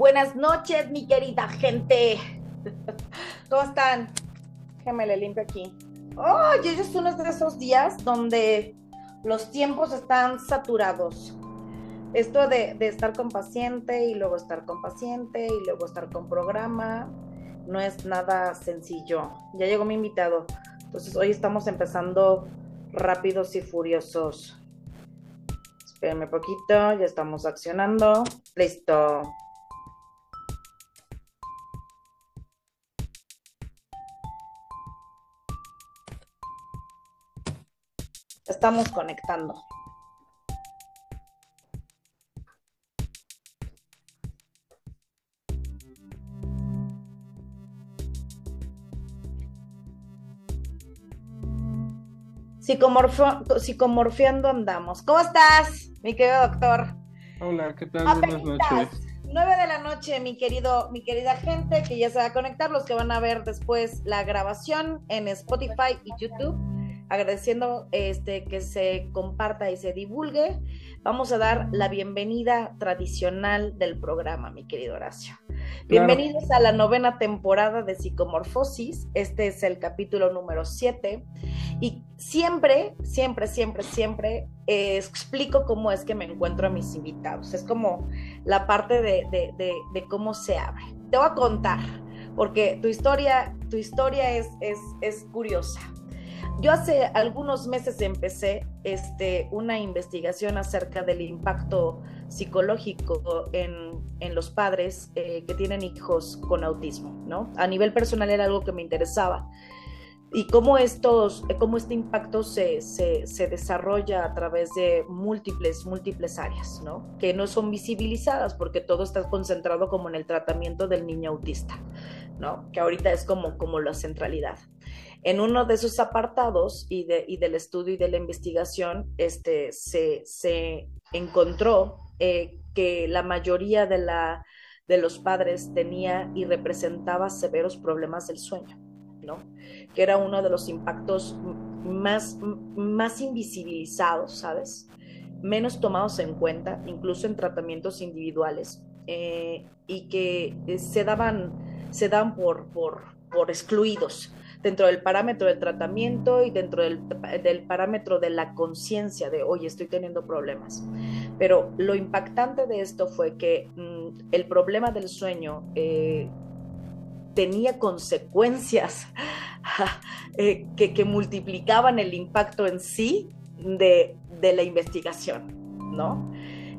Buenas noches, mi querida gente. ¿Cómo están? Déjame le limpio aquí. Oh, ya es uno de esos días donde los tiempos están saturados. Esto de, de, estar con paciente y luego estar con paciente y luego estar con programa no es nada sencillo. Ya llegó mi invitado. Entonces hoy estamos empezando rápidos y furiosos. Espérenme poquito, ya estamos accionando. Listo. Estamos conectando. psicomorfiando andamos. ¿Cómo estás, mi querido doctor? Hola, ¿qué tal? Buenas noches. 9 de la noche, mi querido, mi querida gente, que ya se va a conectar, los que van a ver después la grabación en Spotify y YouTube agradeciendo este, que se comparta y se divulgue, vamos a dar la bienvenida tradicional del programa, mi querido Horacio. Bienvenidos a la novena temporada de Psicomorfosis. Este es el capítulo número 7. Y siempre, siempre, siempre, siempre eh, explico cómo es que me encuentro a mis invitados. Es como la parte de, de, cómo se abre. Te voy a contar, porque tu historia, tu historia es, es, es curiosa. Yo hace algunos meses empecé este, una investigación acerca del impacto psicológico en, los padres eh, que tienen hijos con autismo, ¿no? A nivel personal era algo que me interesaba. Y cómo, estos, cómo este impacto se, se, desarrolla a través de múltiples, múltiples áreas, ¿no? Que no son visibilizadas porque todo está concentrado como en el tratamiento del niño autista, ¿no? Que ahorita es como, como la centralidad. En uno de esos apartados y, de, y del estudio y de la investigación, este, se, encontró eh, que la mayoría de, los padres tenía y representaba severos problemas del sueño, ¿no? Que era uno de los impactos más, invisibilizados, ¿sabes? Menos tomados en cuenta, incluso en tratamientos individuales, eh, y que eh, se daban, dan por excluidos dentro del parámetro del tratamiento y dentro del, parámetro de la conciencia de, oye, estoy teniendo problemas. Pero lo impactante de esto fue que mm, el problema del sueño eh, tenía consecuencias eh, que, multiplicaban el impacto en sí de, de la investigación, ¿no?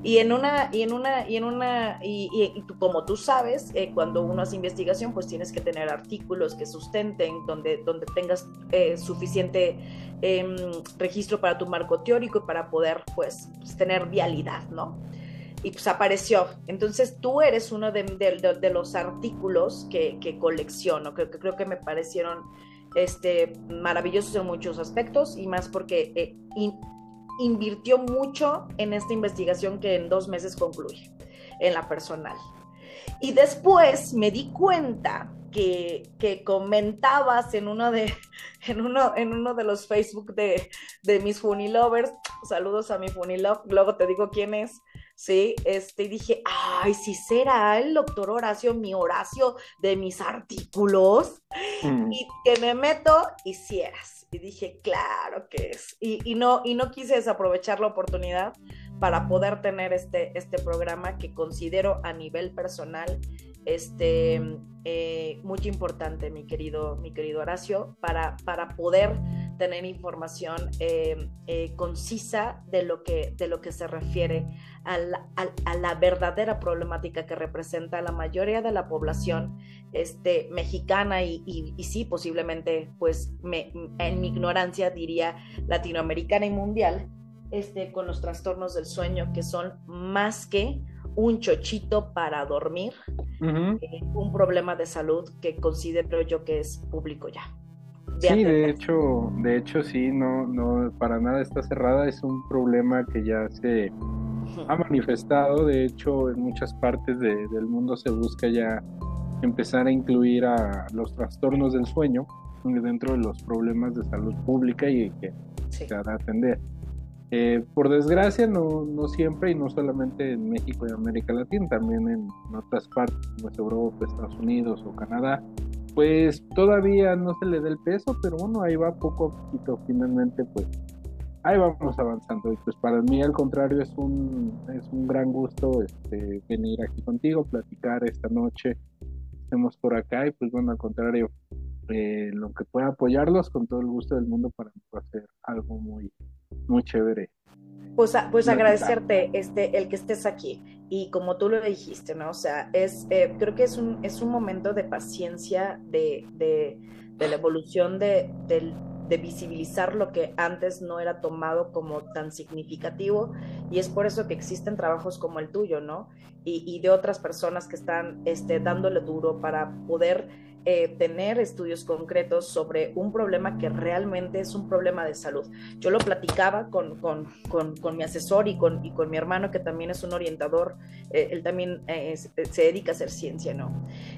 Y en una, y en una, y en una, y, como tú sabes, eh, cuando uno hace investigación, pues tienes que tener artículos que sustenten, donde, donde tengas eh, suficiente em, registro para tu marco teórico y para poder, pues, pues, tener vialidad, ¿no? Y pues apareció. Entonces tú eres uno de, los artículos que, que colecciono. Creo, que creo que me parecieron este, maravillosos en muchos aspectos y más porque eh, invirtió mucho en esta investigación que en dos meses concluye, en la personal. Y después me di cuenta que, que, comentabas en uno de, en uno, en uno de los Facebook de, de mis Funny Lovers, saludos a mi Funny Love, luego te digo quién es, sí, este, y dije, ay, si será el doctor Horacio, mi Horacio de mis artículos, mm. y que me meto, hicieras y dije, claro que es. Y, no, y no quise desaprovechar la oportunidad para poder tener este, este programa que considero a nivel personal este, eh, muy importante, mi querido, mi querido Horacio, para, para poder tener información eh, eh, concisa de lo, que, de lo que se refiere a la, a, la, verdadera problemática que representa la mayoría de la población este, mexicana y, y, sí, posiblemente, pues en mi ignorancia diría latinoamericana y mundial, este, con los trastornos del sueño que son más que un chochito para dormir, eh, un problema de salud que considero yo que es público ya. sí, de hecho, de hecho sí, no, no, para nada está cerrada, es un problema que ya se ha manifestado, de hecho en muchas partes del mundo se busca ya empezar a incluir a los trastornos del sueño dentro de los problemas de salud pública y que se ha de atender. Eh, por desgracia, no, no siempre y no solamente en México y América Latina, también en otras partes como es Europa, Estados Unidos o Canadá, pues todavía no se le da el peso, pero bueno, ahí va poco a poquito, finalmente pues ahí vamos avanzando. Y pues para mí al contrario es un, es un gran gusto este, venir aquí contigo, platicar esta noche, estemos por acá y pues bueno, al contrario, eh, lo que pueda apoyarlos con todo el gusto del mundo para hacer algo muy, muy chévere. Pues, pues agradecerte este, el que estés aquí. Y como tú lo dijiste, ¿no? O sea, es, eh, creo que es un, es un momento de paciencia, de, de, de la evolución de, de visibilizar lo que antes no era tomado como tan significativo y es por eso que existen trabajos como el tuyo, ¿no? Y, y de otras personas que están este, dándole duro para poder eh, tener estudios concretos sobre un problema que realmente es un problema de salud. Yo lo platicaba con, con, con, mi asesor y con, y con mi hermano, que también es un orientador, eh, él también eh, se dedica a hacer ciencia, ¿no?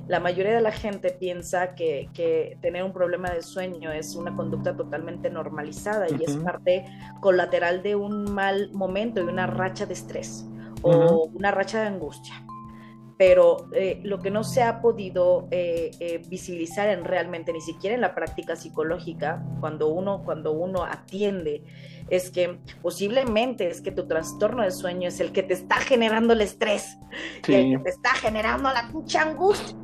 La mayoría de la gente piensa que, que, tener un problema de sueño es una conducta totalmente normalizada y es parte colateral de un mal momento y una racha de estrés o una racha de angustia pero eh, lo que no se ha podido eh, eh, visibilizar en realmente, ni siquiera en la práctica psicológica, cuando uno, cuando uno atiende, es que posiblemente es que tu trastorno de sueño es el que te está generando el estrés, y el que te está generando la mucha angustia.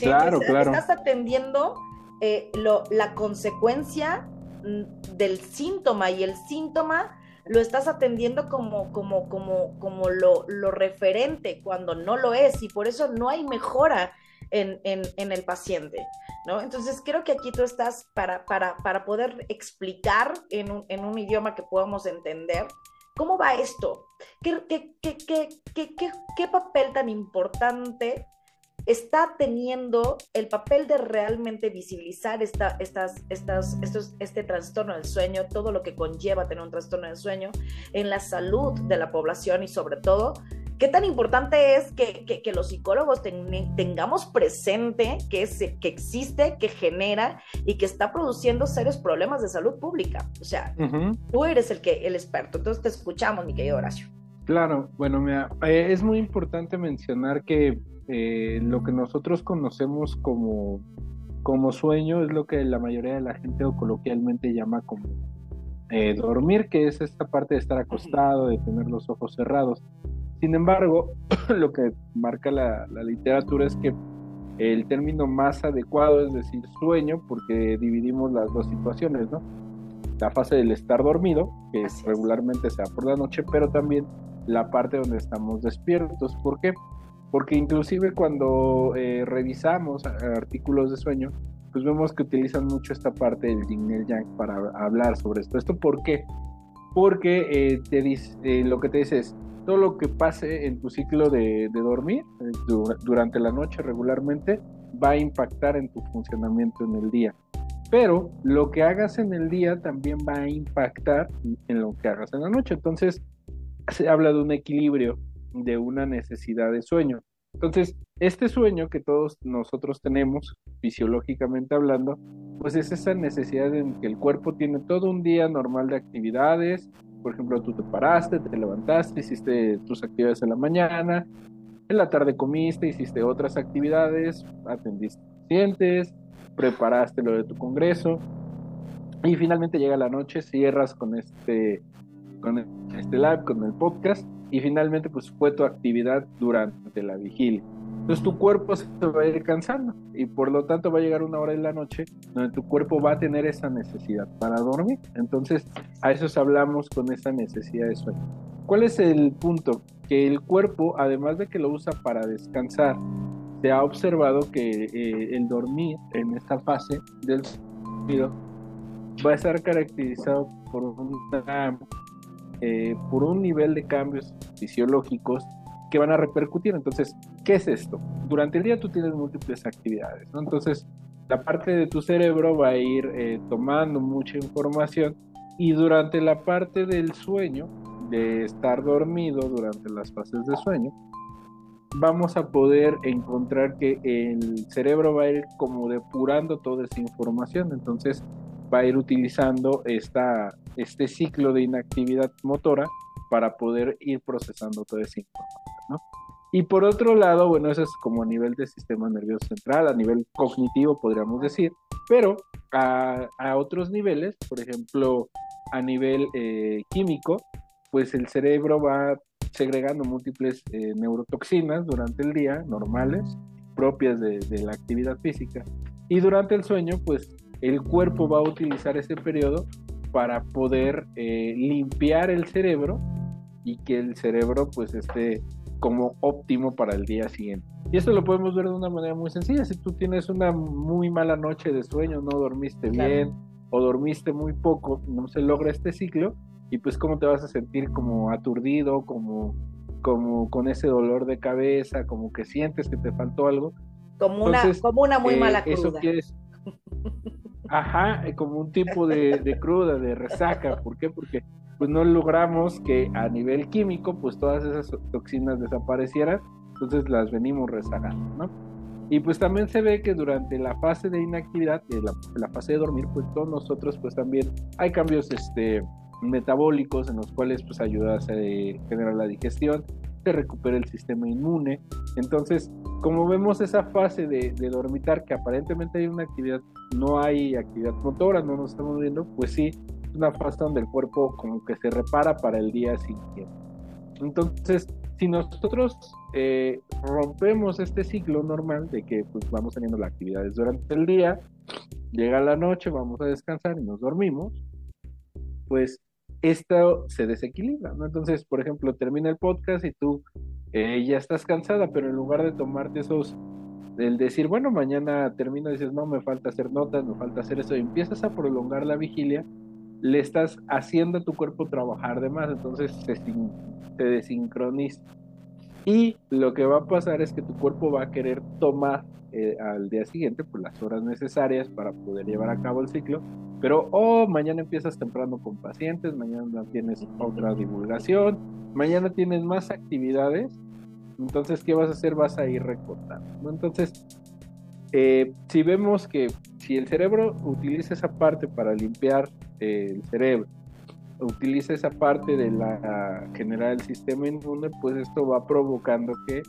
Claro, claro. Estás atendiendo lo, la consecuencia mm, del síntoma y el síntoma lo estás atendiendo como, como, como, como lo, lo referente cuando no lo es y por eso no hay mejora en, en, en, el paciente, ¿no? Entonces creo que aquí tú estás para, para, para poder explicar en un, en un, idioma que podamos entender cómo va esto, qué, qué, qué, qué, qué papel tan importante está teniendo el papel de realmente visibilizar esta, estas, estas, estos, este trastorno del sueño, todo lo que conlleva tener un trastorno del sueño en la salud de la población y sobre todo, qué tan importante es que, que, los psicólogos tengamos presente que, es, que existe, que genera y que está produciendo serios problemas de salud pública. O sea, tú eres el, que, el experto, entonces te escuchamos, mi querido Horacio. Claro, bueno, mira, eh, es muy importante mencionar que eh, lo que nosotros conocemos como, como sueño es lo que la mayoría de la gente o coloquialmente llama como eh, dormir, que es esta parte de estar acostado, de tener los ojos cerrados. Sin embargo, lo que marca la, literatura es que el término más adecuado es decir sueño, porque dividimos las dos situaciones, ¿no? La fase del estar dormido, que regularmente se da por la noche, pero también la parte donde estamos despiertos. ¿Por qué? Porque inclusive cuando eh, revisamos artículos de sueño, pues vemos que utilizan mucho esta parte del yin y el yang para hablar sobre esto. ¿Esto por qué? Porque eh, te dice, eh, lo que te dice es, todo lo que pase en tu ciclo de, de dormir durante la noche regularmente va a impactar en tu funcionamiento en el día. Pero lo que hagas en el día también va a impactar en lo que hagas en la noche. Entonces, se habla de un equilibrio de una necesidad de sueño. Entonces, este sueño que todos nosotros tenemos, fisiológicamente hablando, pues es esa necesidad en que el cuerpo tiene todo un día normal de actividades. Por ejemplo, tú te paraste, te levantaste, hiciste tus actividades en la mañana, en la tarde comiste, hiciste otras actividades, atendiste pacientes, preparaste lo de tu congreso y finalmente llega la noche, cierras con este con este live, con el podcast y finalmente pues fue tu actividad durante la vigilia. Entonces tu cuerpo se va a ir cansando y por lo tanto va a llegar una hora en la noche donde tu cuerpo va a tener esa necesidad para dormir. Entonces a eso hablamos con esa necesidad de sueño. ¿Cuál es el punto? Que el cuerpo, además de que lo usa para descansar, se ha observado que eh, el dormir en esta fase del sueño va a estar caracterizado por una eh, por un nivel de cambios fisiológicos que van a repercutir. Entonces, ¿qué es esto? Durante el día tú tienes múltiples actividades, ¿no? Entonces, la parte de tu cerebro va a ir eh, tomando mucha información y durante la parte del sueño, de estar dormido durante las fases de sueño, vamos a poder encontrar que el cerebro va a ir como depurando toda esa información. Entonces, va a ir utilizando esta este ciclo de inactividad motora para poder ir procesando toda esa información, ¿no? Y por otro lado, bueno, eso es como a nivel del sistema nervioso central, a nivel cognitivo podríamos decir, pero a, otros niveles, por ejemplo, a nivel eh, químico, pues el cerebro va segregando múltiples eh, neurotoxinas durante el día, normales, propias de, la actividad física. Y durante el sueño, pues el cuerpo va a utilizar ese periodo para poder eh, limpiar el cerebro y que el cerebro pues esté como óptimo para el día siguiente. Y esto lo podemos ver de una manera muy sencilla. Si tú tienes una muy mala noche de sueño, no dormiste bien o dormiste muy poco, no se logra este ciclo y pues cómo te vas a sentir como aturdido, como como con ese dolor de cabeza, como que sientes que te faltó algo. Como una, como una muy mala cruda. Eso quieres, ajá, como un tipo de, de cruda, de resaca. ¿Por qué? Porque pues no logramos que a nivel químico pues todas esas toxinas desaparecieran, entonces las venimos rezagando, ¿no? Y pues también se ve que durante la fase de inactividad, la, la, fase de dormir, pues todos nosotros pues también hay cambios este, metabólicos en los cuales pues ayuda a generar la digestión, se recupera el sistema inmune. Entonces, como vemos esa fase de, dormitar, que aparentemente hay una actividad, no hay actividad motora, no nos estamos viendo, pues sí, una fase donde el cuerpo como que se repara para el día siguiente. Entonces, si nosotros eh, rompemos este ciclo normal de que pues vamos teniendo las actividades durante el día, llega la noche, vamos a descansar y nos dormimos, pues esto se desequilibra, ¿no? Entonces, por ejemplo, termina el podcast y tú eh, ya estás cansada, pero en lugar de tomarte esos, el decir, bueno, mañana termino, dices, no, me falta hacer notas, me falta hacer eso, y empiezas a prolongar la vigilia le estás haciendo a tu cuerpo trabajar de más, entonces se, se desincroniza. Y lo que va a pasar es que tu cuerpo va a querer tomar eh, al día siguiente pues, las horas necesarias para poder llevar a cabo el ciclo, pero oh, mañana empiezas temprano con pacientes, mañana tienes otra divulgación, mañana tienes más actividades, entonces ¿qué vas a hacer? Vas a ir recortando. Entonces, eh, si vemos que si el cerebro utiliza esa parte para limpiar el cerebro utiliza esa parte de la generar el sistema inmune, pues esto va provocando que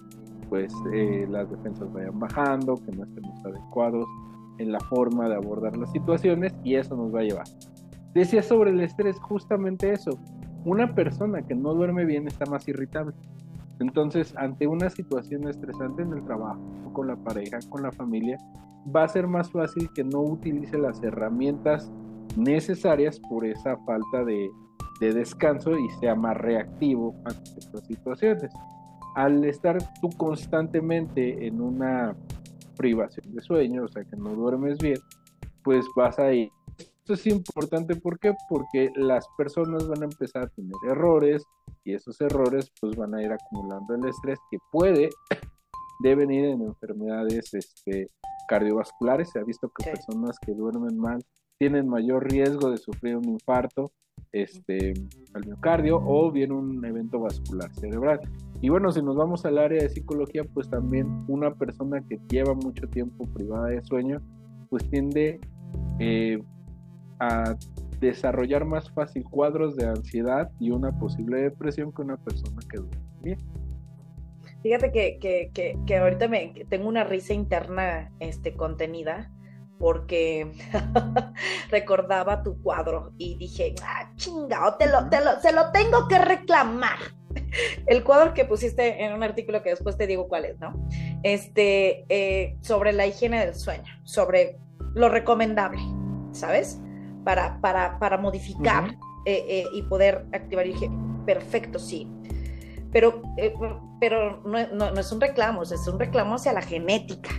pues eh, las defensas vayan bajando, que no estemos adecuados en la forma de abordar las situaciones y eso nos va a llevar. Decía sobre el estrés justamente eso. Una persona que no duerme bien está más irritable. Entonces, ante una situación estresante en el trabajo, con la pareja, con la familia, va a ser más fácil que no utilice las herramientas necesarias por esa falta de, descanso y sea más reactivo ante estas situaciones. Al estar tú constantemente en una privación de sueño, o sea que no duermes bien, pues vas a ir. Esto es importante, ¿por qué? Porque las personas van a empezar a tener errores y esos errores pues van a ir acumulando el estrés que puede devenir en enfermedades este, cardiovasculares. Se ha visto que personas que duermen mal tienen mayor riesgo de sufrir un infarto este, al miocardio o bien un evento vascular cerebral. Y bueno, si nos vamos al área de psicología, pues también una persona que lleva mucho tiempo privada de sueño, pues tiende eh, a desarrollar más fácil cuadros de ansiedad y una posible depresión que una persona que duerme bien. Fíjate que, que, que, que ahorita me, tengo una risa interna este, contenida porque recordaba tu cuadro y dije, ah, chingado, te lo, te lo, se lo tengo que reclamar. El cuadro que pusiste en un artículo que después te digo cuál es, ¿no? Este, eh, sobre la higiene del sueño, sobre lo recomendable, ¿sabes? Para, para, para modificar eh, eh, y poder activar. Y dije, perfecto, sí. Pero, pero no, no, no es un reclamo, es un reclamo hacia la genética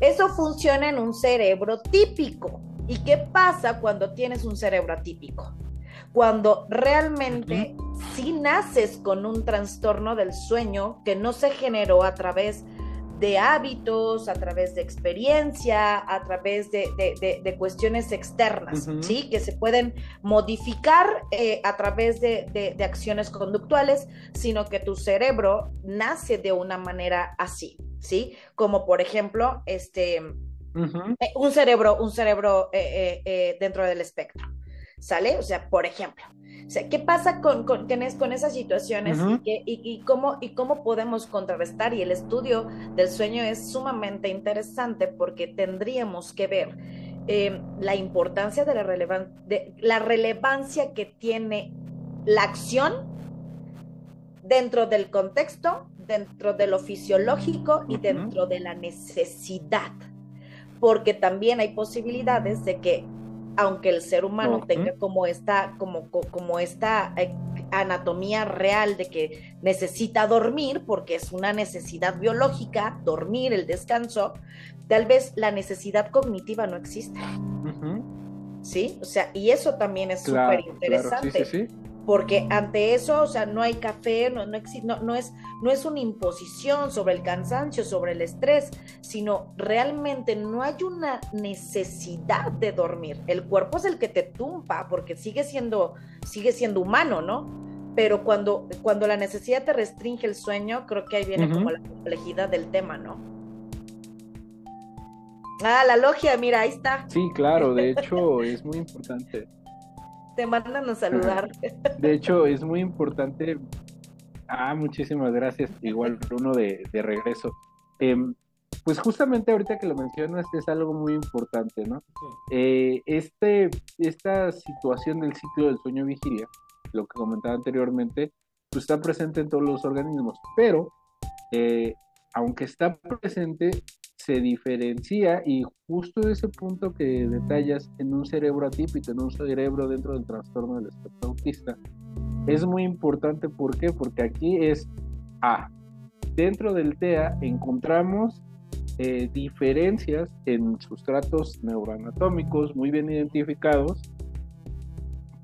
eso funciona en un cerebro típico. ¿Y qué pasa cuando tienes un cerebro atípico? Cuando realmente sí naces con un trastorno del sueño que no se generó a través de hábitos, a través de experiencia, a través de, cuestiones externas, ¿sí? Que se pueden modificar eh, a través de, acciones conductuales, sino que tu cerebro nace de una manera así. ¿sí? Como por ejemplo, este, eh, un cerebro, un cerebro eh, dentro del espectro. ¿Sale? O sea, por ejemplo, o sea, ¿qué pasa con, con, con esas situaciones y, y, cómo, y cómo podemos contrarrestar? Y el estudio del sueño es sumamente interesante porque tendríamos que ver eh, la importancia de la, relevan de la relevancia que tiene la acción dentro del contexto, dentro de lo fisiológico y dentro de la necesidad. Porque también hay posibilidades de que aunque el ser humano tenga como esta, como, como esta eh, anatomía real de que necesita dormir, porque es una necesidad biológica, dormir, el descanso, tal vez la necesidad cognitiva no existe. ¿Sí? O sea, y eso también es súper interesante. sí, sí, porque ante eso, o sea, no hay café, no, no, no, no, es, no es una imposición sobre el cansancio, sobre el estrés, sino realmente no hay una necesidad de dormir. El cuerpo es el que te tumpa, porque sigue siendo, sigue siendo humano, ¿no? Pero cuando, cuando la necesidad te restringe el sueño, creo que ahí viene como la complejidad del tema, ¿no? Ah, la logia, mira, ahí está. Sí, claro, de hecho es muy importante te mandan a saludar. De hecho, es muy importante. Ah, muchísimas gracias. Igual uno de, regreso. Em, pues justamente ahorita que lo mencionas es algo muy importante, ¿no? Eh, este, esta situación del ciclo del sueño vigilia, lo que comentaba anteriormente, pues está presente en todos los organismos, pero eh, aunque está presente, se diferencia y justo ese punto que detallas en un cerebro atípico, en un cerebro dentro del trastorno del espectro autista, es muy importante. ¿Por qué? Porque aquí es A. Dentro del TEA encontramos eh, diferencias en sustratos neuroanatómicos muy bien identificados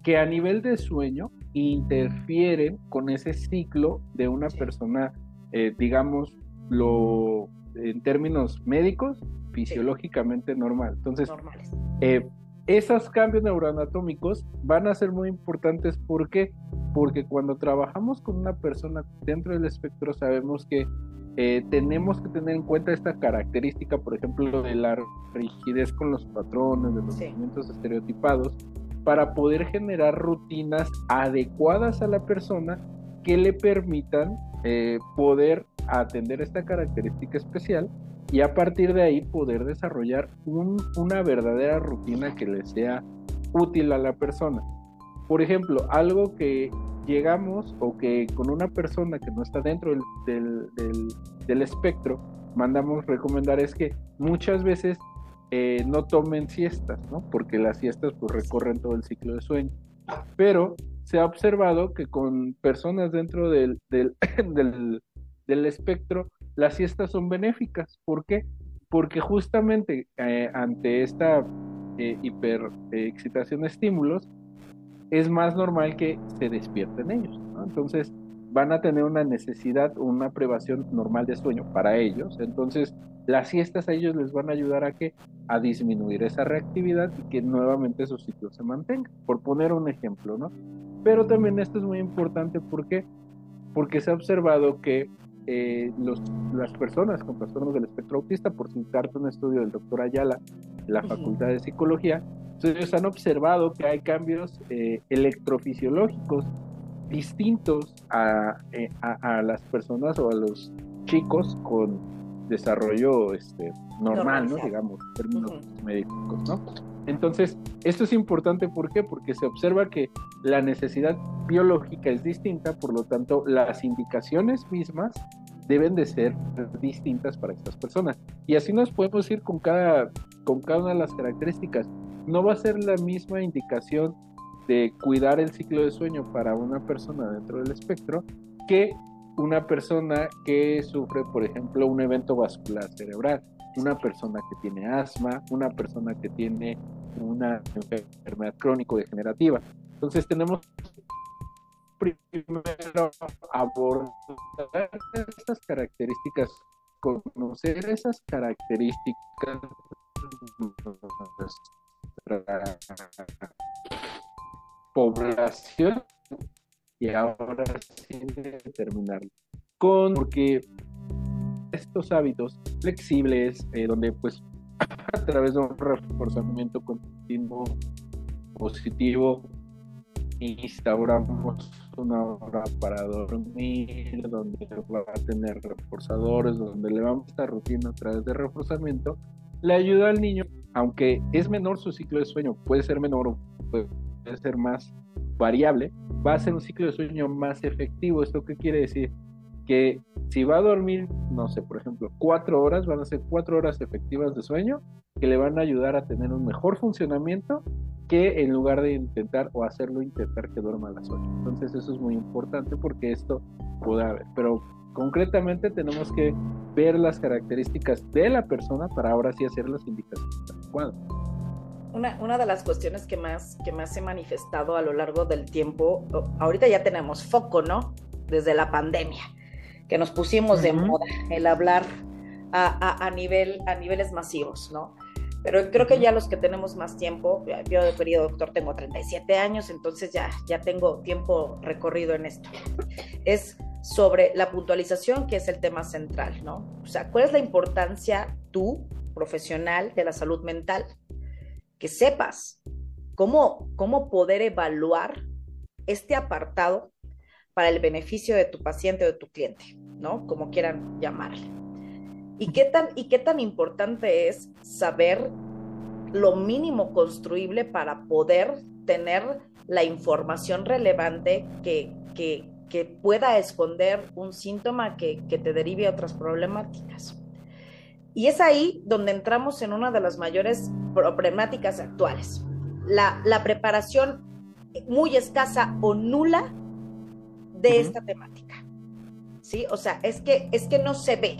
que a nivel de sueño interfieren con ese ciclo de una persona, eh, digamos, lo en términos médicos, fisiológicamente normal. Entonces, eh, esos cambios neuroanatómicos van a ser muy importantes. ¿Por qué? Porque cuando trabajamos con una persona dentro del espectro, sabemos que eh, tenemos que tener en cuenta esta característica, por ejemplo, de la rigidez con los patrones, de los movimientos estereotipados, para poder generar rutinas adecuadas a la persona que le permitan eh, poder atender esta característica especial y a partir de ahí poder desarrollar una verdadera rutina que le sea útil a la persona. Por ejemplo, algo que llegamos o que con una persona que no está dentro del, del, espectro mandamos recomendar es que muchas veces eh, no tomen siestas, ¿no? Porque las siestas pues recorren todo el ciclo de sueño. Pero se ha observado que con personas dentro del, del, del, espectro, las siestas son benéficas. ¿Por qué? Porque justamente eh, ante esta eh, hiperexcitación de estímulos, es más normal que se despierten ellos. Entonces, van a tener una necesidad, una privación normal de sueño para ellos. Entonces, las siestas a ellos les van a ayudar a que a disminuir esa reactividad y que nuevamente su ciclo se mantenga. Por poner un ejemplo, ¿no? Pero también esto es muy importante porque porque se ha observado que eh, los, las personas con trastornos del espectro autista, por citarte un estudio del doctor Ayala de la Facultad de Psicología, ellos han observado que hay cambios eh, electrofisiológicos distintos eh, a, a, las personas o a los chicos con desarrollo este, normal, ¿no? Digamos, en términos médicos, ¿no? Entonces, esto es importante, ¿por qué? Porque se observa que la necesidad biológica es distinta, por lo tanto, las indicaciones mismas deben de ser distintas para estas personas. Y así nos podemos ir con cada, con cada una de las características. No va a ser la misma indicación de cuidar el ciclo de sueño para una persona dentro del espectro que una persona que sufre, por ejemplo, un evento vascular cerebral una persona que tiene asma, una persona que tiene una enfermedad crónico-degenerativa. Entonces tenemos primero abordar estas características, conocer esas características nuestra población y ahora sí determinarlo. Con, porque estos hábitos flexibles, eh, donde pues a través de un reforzamiento continuo dispositivo instauramos una hora para dormir, donde va a tener reforzadores, donde le vamos a estar rutina a través de reforzamiento, le ayuda al niño, aunque es menor su ciclo de sueño, puede ser menor o puede ser más variable, va a ser un ciclo de sueño más efectivo. ¿Esto qué quiere decir? Que si va a dormir, no sé, por ejemplo, cuatro horas, van a ser cuatro horas efectivas de sueño que le van a ayudar a tener un mejor funcionamiento que en lugar de intentar o hacerlo intentar que duerma a las 8. Entonces eso es muy importante porque esto puede haber. Pero concretamente tenemos que ver las características de la persona para ahora sí hacer las indicaciones adecuadas. Una, una, de las cuestiones que más, que más he manifestado a lo largo del tiempo, ahorita ya tenemos foco, ¿no? Desde la pandemia, que nos pusimos de moda el hablar a, a, nivel, a niveles masivos, ¿no? Pero creo que ya los que tenemos más tiempo, yo de periodo doctor tengo 37 años, entonces ya, ya tengo tiempo recorrido en esto. Es sobre la puntualización, que es el tema central, ¿no? O sea, ¿cuál es la importancia tú, profesional de la salud mental, que sepas cómo, cómo poder evaluar este apartado para el beneficio de tu paciente o de tu cliente, ¿no? Como quieran llamarle. ¿Y qué, tan, ¿Y qué tan importante es saber lo mínimo construible para poder tener la información relevante que, que, pueda esconder un síntoma que, que, te derive a otras problemáticas? Y es ahí donde entramos en una de las mayores problemáticas actuales. La, la preparación muy escasa o nula de esta temática. ¿Sí? O sea, es que, es que no se ve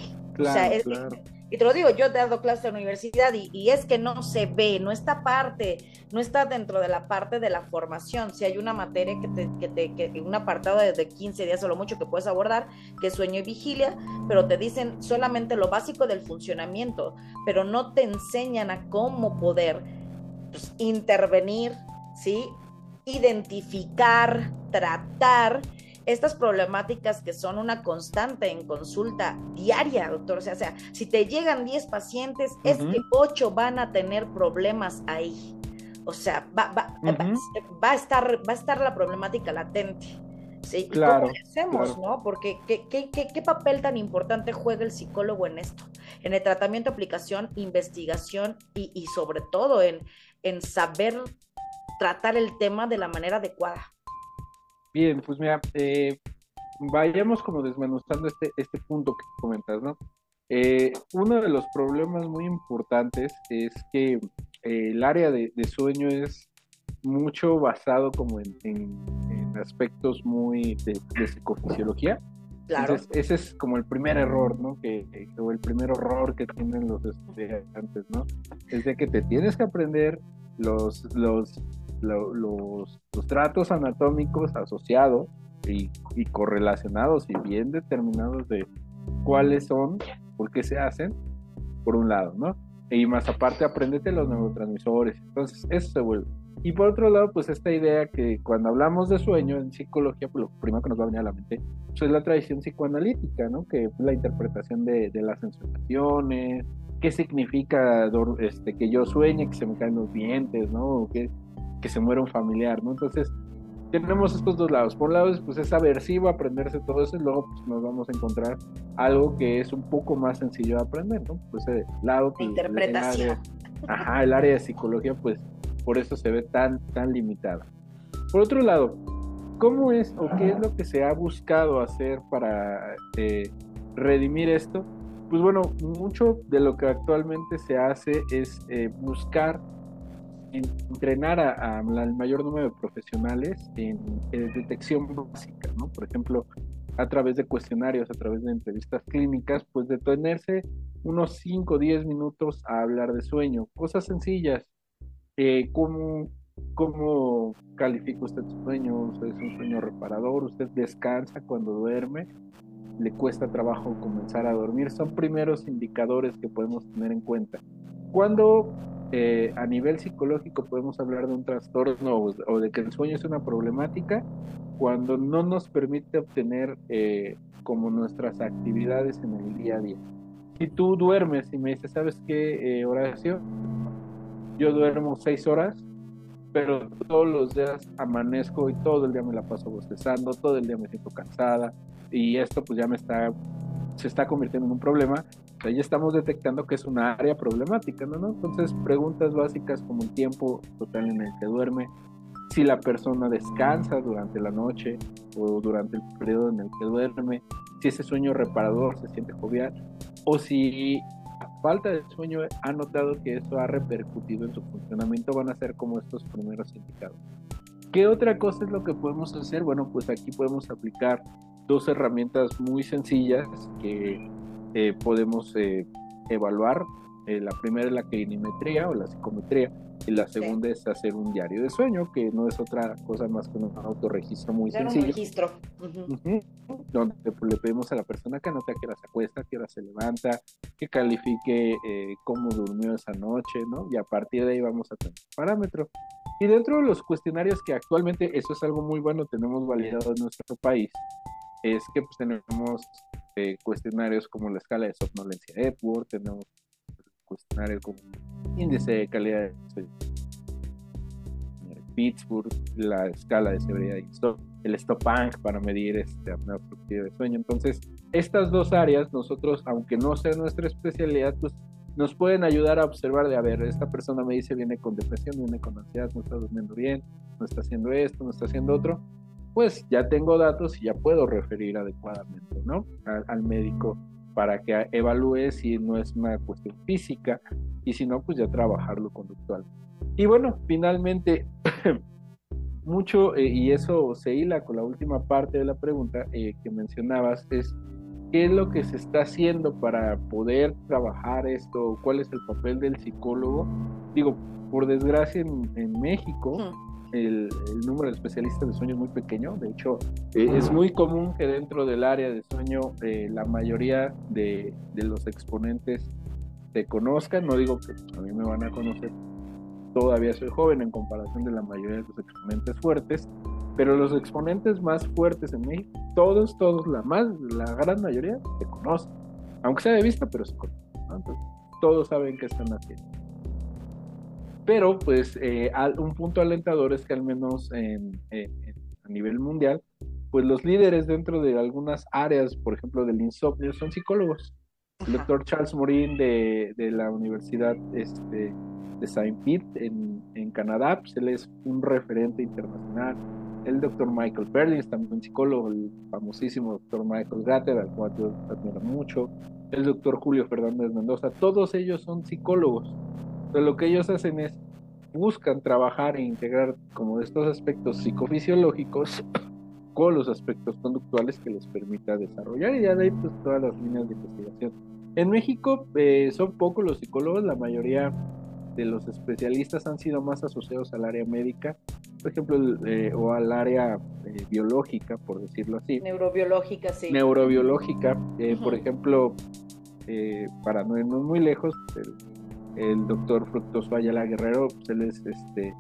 y te lo digo, yo he dado clase en la universidad y, es que no se ve, no está parte, no está dentro de la parte de la formación. Si hay una materia que te, que te que un apartado de 15 días o lo mucho que puedes abordar, que es sueño y vigilia, pero te dicen solamente lo básico del funcionamiento, pero no te enseñan a cómo poder pues, intervenir, ¿sí? Identificar, tratar estas problemáticas que son una constante en consulta diaria, doctor. O sea, sea si te llegan 10 pacientes, es que 8 van a tener problemas ahí. O sea, va, va, va, a estar, va a estar la problemática latente. ¿sí? Claro, ¿Cómo hacemos, no? Porque ¿qué, qué, qué, papel tan importante juega el psicólogo en esto? En el tratamiento, aplicación, investigación y, y sobre todo en, en saber tratar el tema de la manera adecuada. Bien, pues mira, eh, vayamos como desmenuzando este, este punto que comentas, ¿no? Eh, uno de los problemas muy importantes es que eh, el área de, sueño es mucho basado como en, aspectos muy de, psicofisiología. Claro. Entonces, ese es como el primer error, ¿no? Que, o el primer horror que tienen los estudiantes, ¿no? Es de que te tienes que aprender los, los los, tratos anatómicos asociados y, correlacionados y bien determinados de cuáles son, por qué se hacen, por un lado, ¿no? Y más aparte, apréndete los neurotransmisores. Entonces, eso se vuelve. Y por otro lado, pues esta idea que cuando hablamos de sueño en psicología, pues lo primero que nos va a venir a la mente pues, es la tradición psicoanalítica, ¿no? Que es la interpretación de, las sensaciones, qué significa este, que yo sueñe, que se me caen los dientes, ¿no? ¿Qué, que se muera un familiar, ¿no? Entonces, tenemos estos dos lados. Por un lado, pues es aversivo aprenderse todo eso y luego pues, nos vamos a encontrar algo que es un poco más sencillo de aprender, ¿no? Pues el lado... Pues, Interpretación. ajá, el área de psicología, pues por eso se ve tan, tan limitada. Por otro lado, ¿cómo es o qué es lo que se ha buscado hacer para eh, redimir esto? Pues bueno, mucho de lo que actualmente se hace es eh, buscar entrenar al mayor número de profesionales en, detección básica, ¿no? Por ejemplo, a través de cuestionarios, a través de entrevistas clínicas, pues detenerse unos 5 o 10 minutos a hablar de sueño, cosas sencillas, eh, ¿cómo, ¿cómo califica usted su sueño? ¿Usted es un sueño reparador? ¿Usted descansa cuando duerme? ¿Le cuesta trabajo comenzar a dormir? Son primeros indicadores que podemos tener en cuenta. Cuando eh, a nivel psicológico podemos hablar de un trastorno o, de que el sueño es una problemática cuando no nos permite obtener eh, como nuestras actividades en el día a día. Si tú duermes y me dices, ¿sabes qué, eh, Horacio? Yo duermo seis horas pero todos los días amanezco y todo el día me la paso bostezando, todo el día me siento cansada y esto pues ya me está, se está convirtiendo en un problema. Ya estamos detectando que es una área problemática, ¿no? Entonces preguntas básicas como el tiempo total en el que duerme, si la persona descansa durante la noche o durante el periodo en el que duerme, si ese sueño reparador se siente jovial o si falta de sueño ha notado que eso ha repercutido en su funcionamiento, van a ser como estos primeros indicadores. ¿Qué otra cosa es lo que podemos hacer? Bueno, pues aquí podemos aplicar dos herramientas muy sencillas que eh, podemos eh, evaluar. Eh, la primera es la clinimetría o la psicometría y la segunda es hacer un diario de sueño, que no es otra cosa más que un autorregistro muy sencillo. Un registro. Donde pues, le pedimos a la persona que anote a qué hora se acuesta, a qué hora se levanta, que califique eh, cómo durmió esa noche, ¿no? Y a partir de ahí vamos a tener parámetros. Y dentro de los cuestionarios que actualmente, eso es algo muy bueno, tenemos validado en nuestro país, es que pues tenemos eh, cuestionarios como la escala de somnolencia Epworth, tenemos cuestionarios como índice de calidad de. Pittsburgh, la escala de severidad y stop, el Stopank para medir este apnea de sueño. Entonces, estas dos áreas, nosotros, aunque no sea nuestra especialidad, pues nos pueden ayudar a observar de, a ver, esta persona me dice viene con depresión, viene con ansiedad, no está durmiendo bien, no está haciendo esto, no está haciendo otro, pues ya tengo datos y ya puedo referir adecuadamente, ¿no? al médico para que evalúe si no es una cuestión física y si no, pues ya trabajarlo conductual. Y bueno, finalmente, mucho, eh, y eso se hila con la última parte de la pregunta eh, que mencionabas, es qué es lo que se está haciendo para poder trabajar esto, cuál es el papel del psicólogo. Digo, por desgracia en, México, el, número de especialistas de sueño es muy pequeño. De hecho, eh, es muy común que dentro del área de sueño eh, la mayoría de, los exponentes se conozcan. No digo que a mí me van a conocer. Todavía soy joven en comparación de la mayoría de los exponentes fuertes. Pero los exponentes más fuertes en México, todos, todos, la, más, la gran mayoría se conocen. Aunque sea de vista, pero se conocen. todos saben qué están haciendo. Pero pues eh, un punto alentador es que al menos a nivel mundial, pues los líderes dentro de algunas áreas, por ejemplo del insomnio, son psicólogos. El doctor Charles Morin de, la Universidad este, de Saint Pete en, Canadá, pues él es un referente internacional. El doctor Michael Perlins, también psicólogo, el famosísimo doctor Michael Gatter, al cual yo admiro mucho. El doctor Julio Fernández Mendoza, todos ellos son psicólogos lo que ellos hacen es buscan trabajar e integrar como estos aspectos psicofisiológicos con los aspectos conductuales que les permita desarrollar y ya de ahí pues todas las líneas de investigación. En México eh, son pocos los psicólogos, la mayoría de los especialistas han sido más asociados al área médica, por ejemplo, eh, o al área eh, biológica, por decirlo así. Neurobiológica, sí. Neurobiológica, por ejemplo, para no irnos muy lejos, el doctor Fructoso Ayala Guerrero, pues él es este,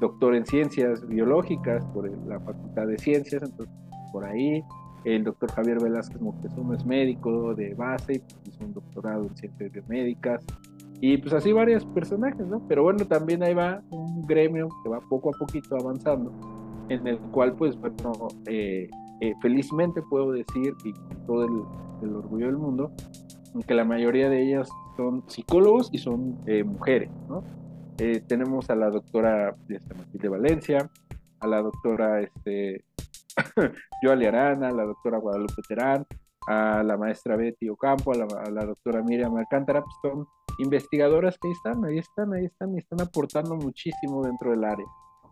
doctor en ciencias biológicas por la Facultad de Ciencias, entonces por ahí. El doctor Javier Velázquez Moctezuma es médico de base, pues, hizo un doctorado en ciencias biomédicas. Y pues así varios personajes, ¿no? Pero bueno, también ahí va un gremio que va poco a poquito avanzando, en el cual pues bueno, eh, eh, felizmente puedo decir, y con todo el, el orgullo del mundo, que la mayoría de ellas son psicólogos y son eh, mujeres, ¿no? Eh, tenemos a la doctora este, Matilde Valencia, a la doctora este, Joali Arana, a la doctora Guadalupe Terán, a la maestra Betty Ocampo, a la, doctora Miriam Alcántara, pues son investigadoras que ahí están, ahí están, ahí están y están aportando muchísimo dentro del área.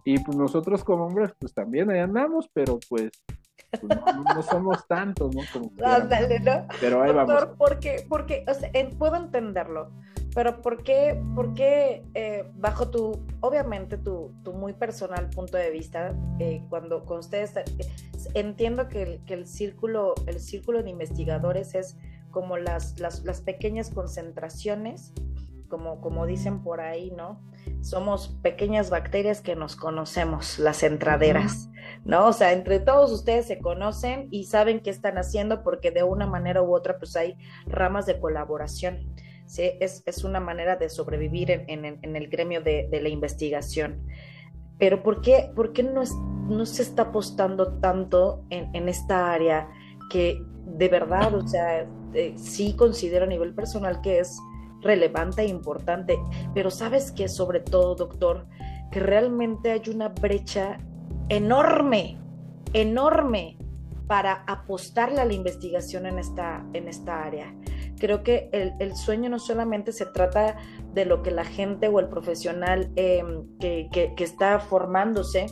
Y pues nosotros como hombres, pues también ahí andamos, pero pues no, somos tantos, ¿no? Como ¿no? Pero ahí vamos. Porque, porque o sea, puedo entenderlo, pero ¿por qué, por qué eh, bajo tu, obviamente tu, tu, muy personal punto de vista, eh, cuando con ustedes, eh, entiendo que el, que el, círculo, el círculo de investigadores es como las, las, las pequeñas concentraciones como, como dicen por ahí, ¿no? Somos pequeñas bacterias que nos conocemos, las entraderas, ¿no? O sea, entre todos ustedes se conocen y saben qué están haciendo porque de una manera u otra pues hay ramas de colaboración. ¿sí? Es, es una manera de sobrevivir en, en, el gremio de, de, la investigación. pero ¿por qué, por qué no, no se está apostando tanto en, en esta área que de verdad, o sea, eh, sí considero a nivel personal que es relevante e importante, pero sabes que sobre todo, doctor, que realmente hay una brecha enorme, enorme para apostarle a la investigación en esta, en esta área. Creo que el, sueño no solamente se trata de lo que la gente o el profesional em, que, está formándose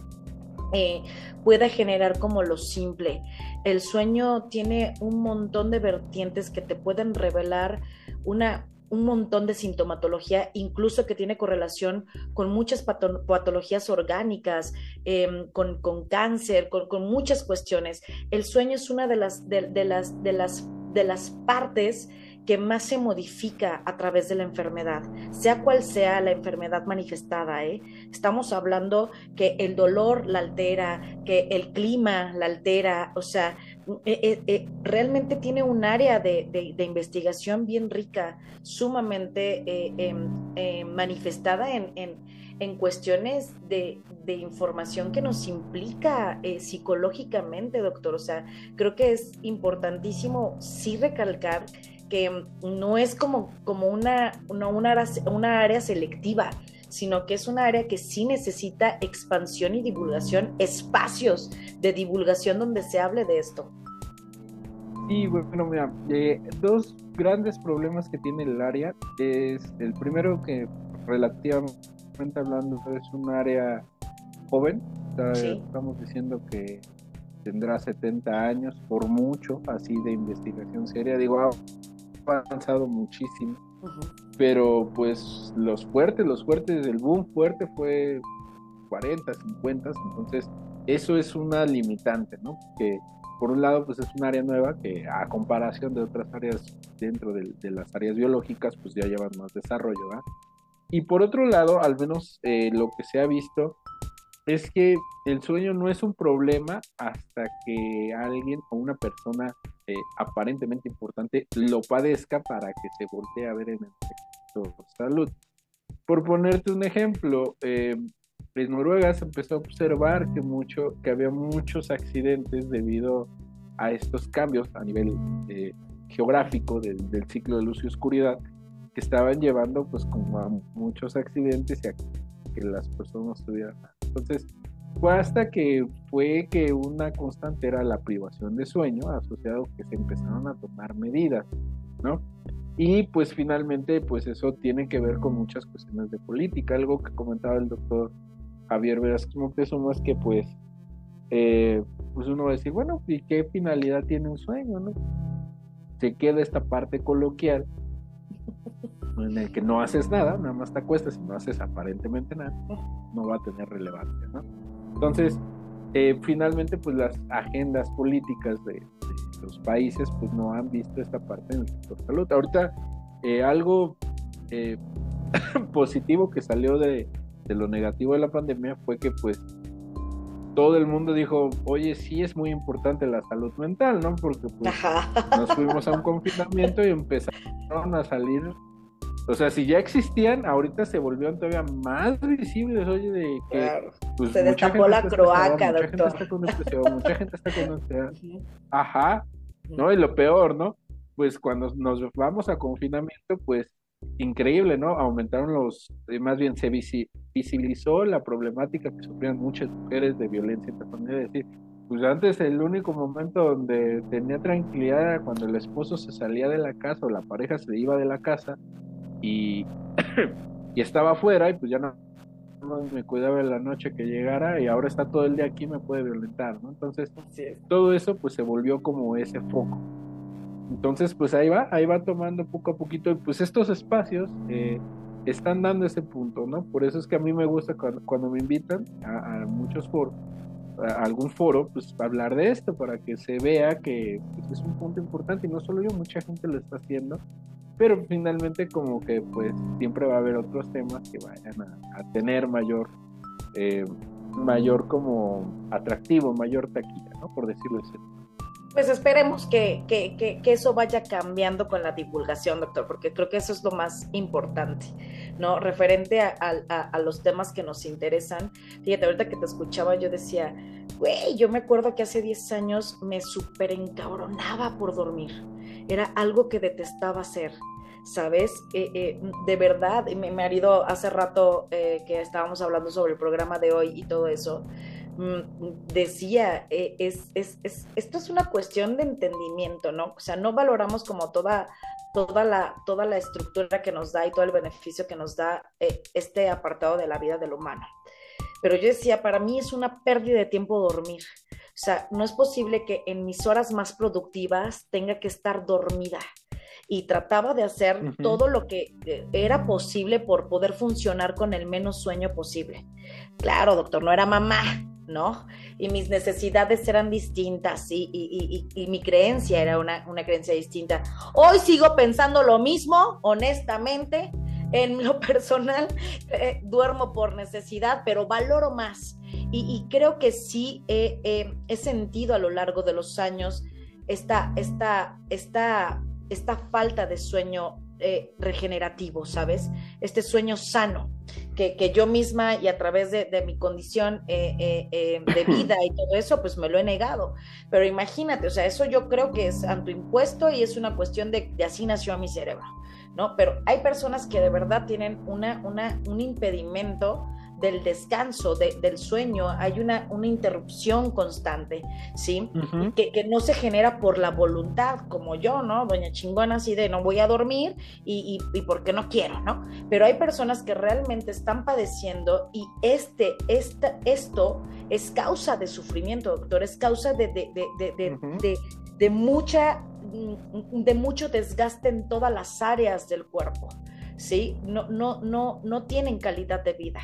eh, pueda generar como lo simple. El sueño tiene un montón de vertientes que te pueden revelar una un montón de sintomatología, incluso que tiene correlación con muchas patologías orgánicas, em, con, cáncer, con, muchas cuestiones. El sueño es una de las, de, las, de las, de las partes que más se modifica a través de la enfermedad, sea cual sea la enfermedad manifestada. ¿eh? Estamos hablando que el dolor la altera, que el clima la altera, o sea, eh, eh, eh, realmente tiene un área de, investigación bien rica, sumamente em, manifestada en, en, cuestiones de, de, información que nos implica psicológicamente, doctor. O sea, creo que es importantísimo sí recalcar que no es como, como una, una, una, área selectiva, sino que es un área que sí necesita expansión y divulgación, espacios de divulgación donde se hable de esto. Sí, bueno, mira, eh, dos grandes problemas que tiene el área es el primero que relativamente hablando es un área joven, estamos diciendo que tendrá 70 años por mucho, así de investigación seria, digo, ha avanzado muchísimo, pero pues los fuertes, los fuertes, el boom fuerte fue 40, 50, entonces eso es una limitante, ¿no? Que por un lado, pues es un área nueva que a comparación de otras áreas dentro de, las áreas biológicas, pues ya llevan más desarrollo, ¿verdad? Y por otro lado, al menos eh, lo que se ha visto es que el sueño no es un problema hasta que alguien o una persona eh, aparentemente importante lo padezca para que se voltee a ver en el sector salud. Por ponerte un ejemplo, eh, en Noruega se empezó a observar que, mucho, que había muchos accidentes debido a estos cambios a nivel eh, geográfico del, ciclo de luz y oscuridad que estaban llevando pues como a muchos accidentes y a que las personas tuvieran. Entonces, fue hasta que fue que una constante era la privación de sueño, asociado que se empezaron a tomar medidas, ¿no? Y pues finalmente, pues eso tiene que ver con muchas cuestiones de política, algo que comentaba el doctor Javier Velázquez eso más que pues, eh, pues uno va a decir, bueno, ¿y qué finalidad tiene un sueño, no? Se queda esta parte coloquial en el que no haces nada, nada más te acuestas y no haces aparentemente nada, no va a tener relevancia, ¿no? Entonces, eh, finalmente, pues las agendas políticas de, los países, pues no han visto esta parte en el sector salud. Ahorita, eh, algo positivo que salió de, de lo negativo de la pandemia fue que pues todo el mundo dijo, oye, sí es muy importante la salud mental, ¿no? Porque pues nos fuimos a un confinamiento y empezaron a salir, o sea, si ya existían, ahorita se volvieron todavía más visibles, oye, de que pues, se destapó la croaca, doctor. Mucha gente está con mucha gente está con Ajá, ¿no? Y lo peor, ¿no? Pues cuando nos vamos a confinamiento, pues increíble, ¿no? Aumentaron los, eh, más bien se visibilizó la problemática que sufrían muchas mujeres de violencia intrafamiliar, es decir, pues antes el único momento donde tenía tranquilidad era cuando el esposo se salía de la casa o la pareja se iba de la casa y, y estaba afuera y pues ya no, me cuidaba en la noche que llegara y ahora está todo el día aquí me puede violentar, ¿no? Entonces todo eso pues se volvió como ese foco. Entonces, pues ahí va, ahí va tomando poco a poquito, y pues estos espacios eh, están dando ese punto, ¿no? Por eso es que a mí me gusta cuando, me invitan a, muchos foros, a algún foro, pues hablar de esto, para que se vea que pues, es un punto importante, y no solo yo, mucha gente lo está haciendo, pero finalmente como que pues siempre va a haber otros temas que vayan a, tener mayor, eh, mayor como atractivo, mayor taquilla, ¿no? Por decirlo así pues esperemos que, que, que, eso vaya cambiando con la divulgación, doctor, porque creo que eso es lo más importante. ¿no? Referente a, los temas que nos interesan. Fíjate, ahorita que te escuchaba yo decía, güey, yo me acuerdo que hace 10 años me súper encabronaba por dormir. Era algo que detestaba hacer. ¿Sabes? Eh, eh, de verdad, mi marido hace rato eh, que estábamos hablando sobre el programa de hoy y todo eso, mm, decía, es, es, es, esto es una cuestión de entendimiento, ¿no? O sea, no valoramos como toda toda la, toda la estructura que nos da y todo el beneficio que nos da eh, este apartado de la vida del humano. Pero yo decía, para mí es una pérdida de tiempo dormir. O sea, no es posible que en mis horas más productivas tenga que estar dormida. Y trataba de hacer todo lo que eh, era posible por poder funcionar con el menos sueño posible. Claro, doctor, no era mamá, ¿no? Y mis necesidades eran distintas y, mi creencia era una, creencia distinta. Hoy sigo pensando lo mismo, honestamente, en lo personal, eh, duermo por necesidad, pero valoro más. Y, creo que sí he, sentido a lo largo de los años esta, esta, esta, esta falta de sueño eh, regenerativo, ¿sabes? Este sueño sano, que, yo misma y a través de, mi condición eh, eh, de vida y todo eso, pues me lo he negado. Pero imagínate, o sea, eso yo creo que es ante impuesto y es una cuestión de, de así nació mi cerebro, ¿no? Pero hay personas que de verdad tienen una, una, un impedimento del descanso, del sueño, hay una, una interrupción constante, ¿sí? que, no se genera por la voluntad, como yo, ¿no? Doña chingona, así de no voy a dormir y, y, porque no quiero, ¿no? Pero hay personas que realmente están padeciendo y este, esta, esto es causa de sufrimiento, doctor, es causa de, de, de, de mucha mm, de mucho desgaste en todas las áreas del cuerpo, ¿sí? No, no, no, no tienen calidad de vida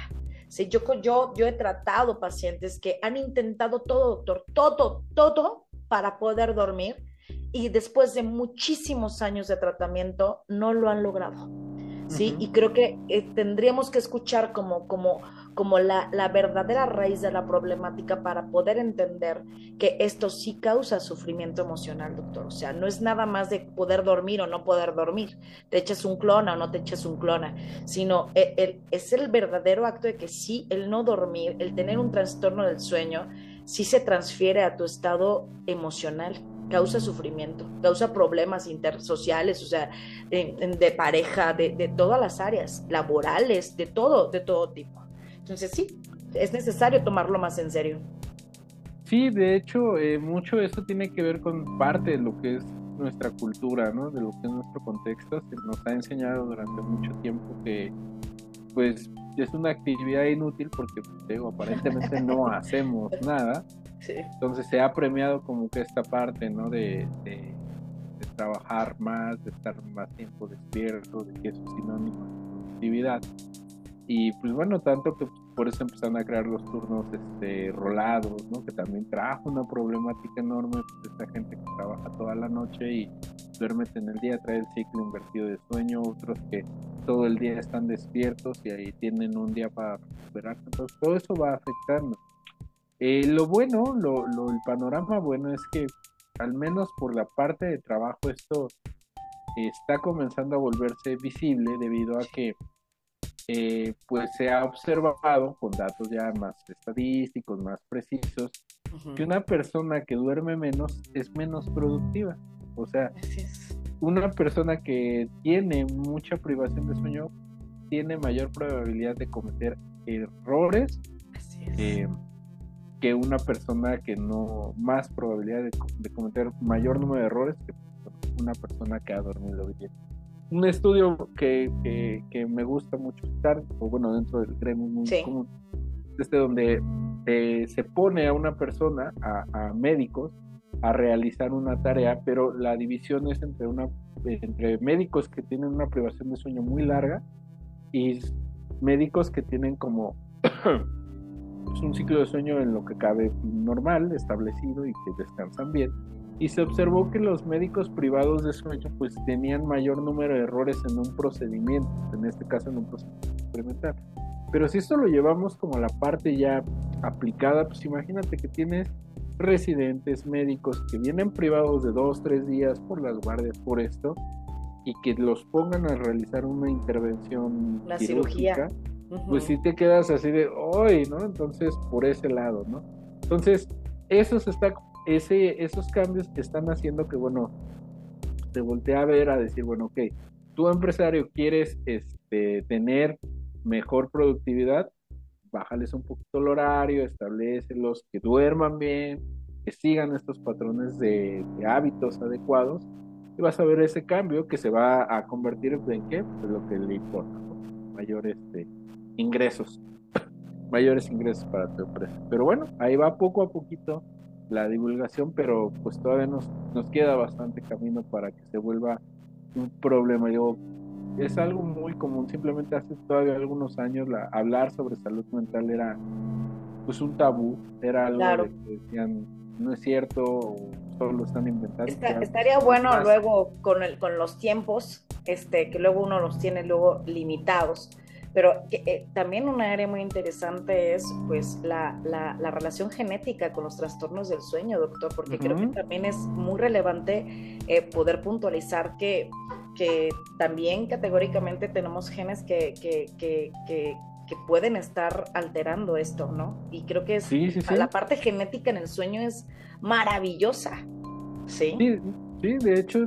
yo, yo, yo he tratado pacientes que han intentado todo, doctor, todo, todo para poder dormir y después de muchísimos años de tratamiento no lo han logrado. ¿sí? Y creo que eh, tendríamos que escuchar como, como, como la, la, verdadera raíz de la problemática para poder entender que esto sí causa sufrimiento emocional, doctor. O sea, no es nada más de poder dormir o no poder dormir, te echas un clona o no te echas un clona, sino el, es el verdadero acto de que sí, el no dormir, el tener un trastorno del sueño, sí se transfiere a tu estado emocional causa sufrimiento, causa problemas intersociales, o sea, de, pareja, de, todas las áreas, laborales, de todo, de todo tipo. Entonces sí, es necesario tomarlo más en serio. Sí, de hecho, eh, mucho esto tiene que ver con parte de lo que es nuestra cultura, ¿no? De lo que es nuestro contexto. Se nos ha enseñado durante mucho tiempo que, pues, es una actividad inútil porque, pues, digo, aparentemente no hacemos nada entonces se ha premiado como que esta parte, ¿no? De, de, trabajar más, de estar más tiempo despierto, de que eso es sinónimo de productividad. Y pues bueno, tanto que por eso empezaron a crear los turnos este, rolados, ¿no? Que también trajo una problemática enorme, pues esta gente que trabaja toda la noche y duerme en el día, trae el ciclo invertido de sueño, otros que todo el día están despiertos y ahí tienen un día para recuperarse. Entonces todo eso va afectando. Eh, lo bueno, lo, el panorama bueno es que al menos por la parte de trabajo esto está comenzando a volverse visible debido a que eh, pues se ha observado con datos ya más estadísticos, más precisos, que una persona que duerme menos es menos productiva. O sea, una persona que tiene mucha privación de sueño tiene mayor probabilidad de cometer errores. Eh, que una persona que no, más probabilidad de, cometer mayor número de errores que una persona que ha dormido bien. Un estudio que, que, me gusta mucho estar, o bueno, dentro del gremio muy común, este donde eh, se pone a una persona, a, médicos, a realizar una tarea, pero la división es entre, una, entre médicos que tienen una privación de sueño muy larga y médicos que tienen como es un ciclo de sueño en lo que cabe normal, establecido y que descansan bien. Y se observó que los médicos privados de sueño pues tenían mayor número de errores en un procedimiento, en este caso en un procedimiento experimental. Pero si esto lo llevamos como la parte ya aplicada, pues imagínate que tienes residentes médicos que vienen privados de dos, tres días por las guardias, por esto, y que los pongan a realizar una intervención la cirugía. pues sí te quedas así de hoy no entonces por ese lado no entonces esos está ese esos cambios están haciendo que bueno te voltea a ver a decir bueno ok tú empresario quieres este tener mejor productividad bájales un poquito el horario establecelos que duerman bien que sigan estos patrones de, hábitos adecuados y vas a ver ese cambio que se va a convertir en qué? Pues lo que le importa, mayores este, ingresos, mayores ingresos para tu empresa. Pero bueno, ahí va poco a poquito la divulgación, pero pues todavía nos, nos queda bastante camino para que se vuelva un problema. Yo, es algo muy común, simplemente hace todavía algunos años la, hablar sobre salud mental era pues un tabú, era algo que decían no es cierto, solo lo están inventando. estaría bueno luego con, el, con los tiempos, este, que luego uno los tiene luego limitados. Pero eh, también un área muy interesante es pues la, la, relación genética con los trastornos del sueño, doctor, porque creo que también es muy relevante eh, poder puntualizar que, que también categóricamente tenemos genes que, que, que, que que pueden estar alterando esto, ¿no? Y creo que es la parte genética en el sueño es maravillosa. Sí, sí, de hecho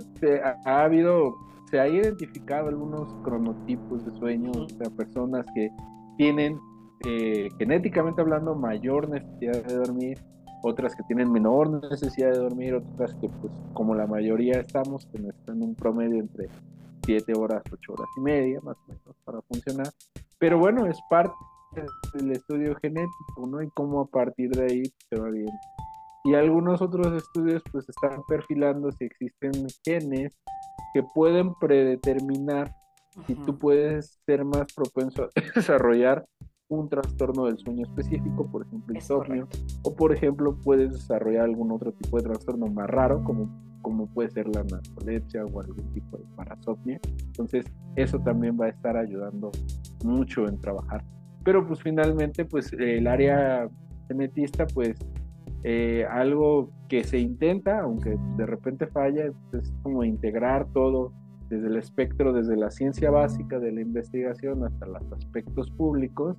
ha, habido, se ha identificado algunos cronotipos de sueño, o sea, personas que tienen eh, genéticamente hablando mayor necesidad de dormir, otras que tienen menor necesidad de dormir, otras que pues como la mayoría estamos, que un promedio entre 7 horas, 8 horas y media más o menos para funcionar. Pero bueno, es parte del estudio genético, ¿no? Y cómo a partir de ahí se va bien. Y algunos otros estudios pues están perfilando si existen genes que pueden predeterminar si tú puedes ser más propenso a desarrollar un trastorno del sueño específico, por ejemplo insomnio, o por ejemplo puedes desarrollar algún otro tipo de trastorno más raro, como, como puede ser la narcolepsia o algún tipo de parasomnia. Entonces, eso también va a estar ayudando mucho en trabajar. Pero pues finalmente, pues el área genetista, pues eh, algo que se intenta, aunque de repente falla, es como integrar todo desde el espectro, desde la ciencia básica de la investigación hasta los aspectos públicos.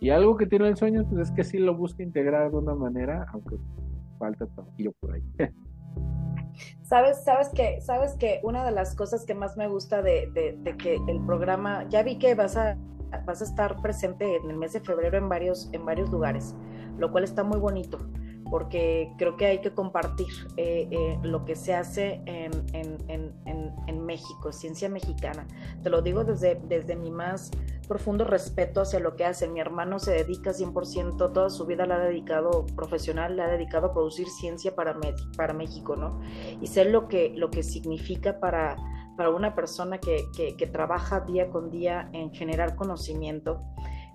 Y algo que tiene el sueño, pues es que sí lo busca integrar de una manera, aunque falta todavía por ahí. Sabes, sabes que, sabes que una de las cosas que más me gusta de, de, que el programa, ya vi que vas a, vas a estar presente en el mes de febrero en varios, en varios lugares, lo cual está muy bonito porque creo que hay que compartir eh, eh, lo que se hace en, en, en, en, México, ciencia mexicana. Te lo digo desde, desde mi más profundo respeto hacia lo que hace. Mi hermano se dedica 100%, toda su vida la ha dedicado profesional, la ha dedicado a producir ciencia para, para México, ¿no? Y sé lo que, lo que significa para, para una persona que, que, que trabaja día con día en generar conocimiento